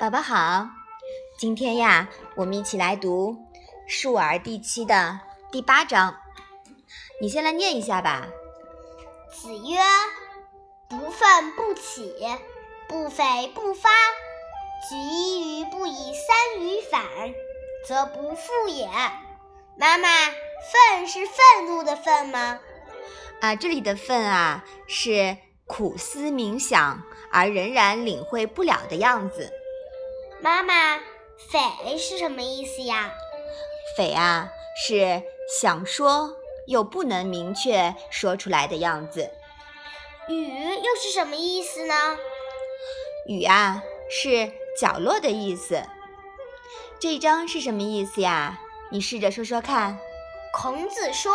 宝宝好，今天呀，我们一起来读《述而》第七的第八章。你先来念一下吧。子曰：“不愤不启，不悱不发。举一隅不以三隅反，则不复也。”妈妈，愤是愤怒的愤吗？啊，这里的愤啊，是苦思冥想而仍然领会不了的样子。妈妈，匪是什么意思呀？匪啊，是想说又不能明确说出来的样子。雨又是什么意思呢？雨啊，是角落的意思。这一章是什么意思呀？你试着说说看。孔子说，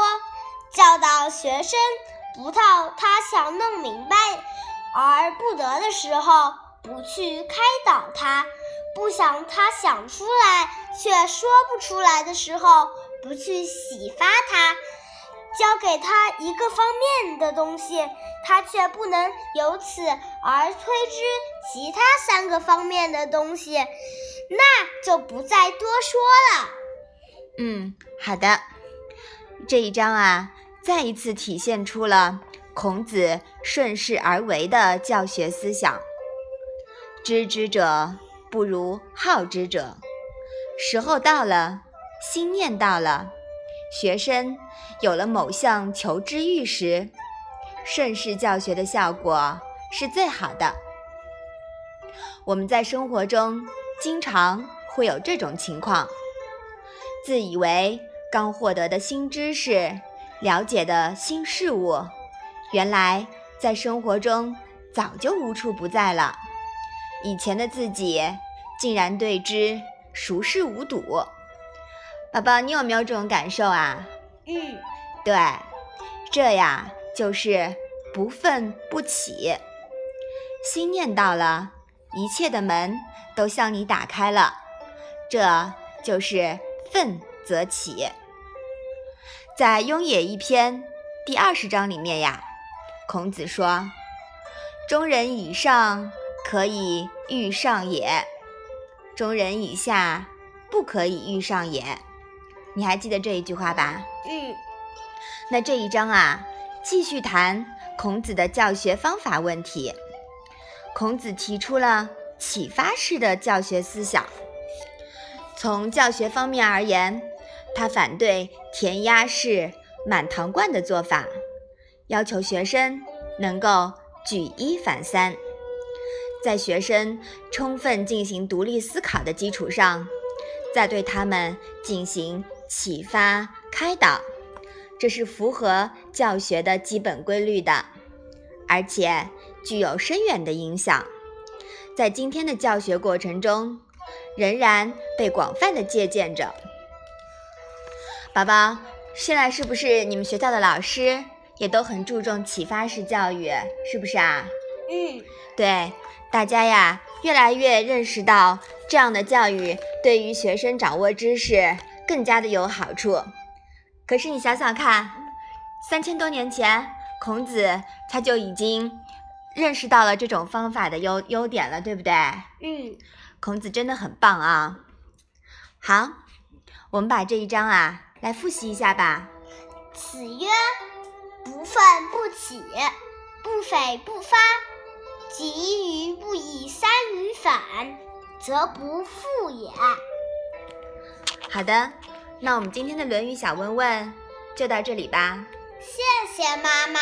教导学生不到他想弄明白而不得的时候，不去开导他。不想他想出来却说不出来的时候，不去启发他；教给他一个方面的东西，他却不能由此而推知其他三个方面的东西，那就不再多说了。嗯，好的。这一章啊，再一次体现出了孔子顺势而为的教学思想。知之者。不如好之者，时候到了，心念到了，学生有了某项求知欲时，顺势教学的效果是最好的。我们在生活中经常会有这种情况：自以为刚获得的新知识、了解的新事物，原来在生活中早就无处不在了。以前的自己。竟然对之熟视无睹，宝宝，你有没有这种感受啊？嗯，对，这呀就是不愤不起，心念到了，一切的门都向你打开了，这就是愤则起。在《雍也》一篇第二十章里面呀，孔子说：“中人以上，可以欲上也。”中人以下，不可以欲上也。你还记得这一句话吧？嗯。那这一章啊，继续谈孔子的教学方法问题。孔子提出了启发式的教学思想。从教学方面而言，他反对填鸭式、满堂灌的做法，要求学生能够举一反三。在学生充分进行独立思考的基础上，再对他们进行启发开导，这是符合教学的基本规律的，而且具有深远的影响。在今天的教学过程中，仍然被广泛的借鉴着。宝宝，现在是不是你们学校的老师也都很注重启发式教育？是不是啊？嗯，对。大家呀，越来越认识到这样的教育对于学生掌握知识更加的有好处。可是你想想看，三千多年前，孔子他就已经认识到了这种方法的优优点了，对不对？嗯，孔子真的很棒啊。好，我们把这一章啊来复习一下吧。子曰：“不愤不启，不悱不发。”己与不以三隅反，则不复也。好的，那我们今天的《论语》小问问就到这里吧。谢谢妈妈。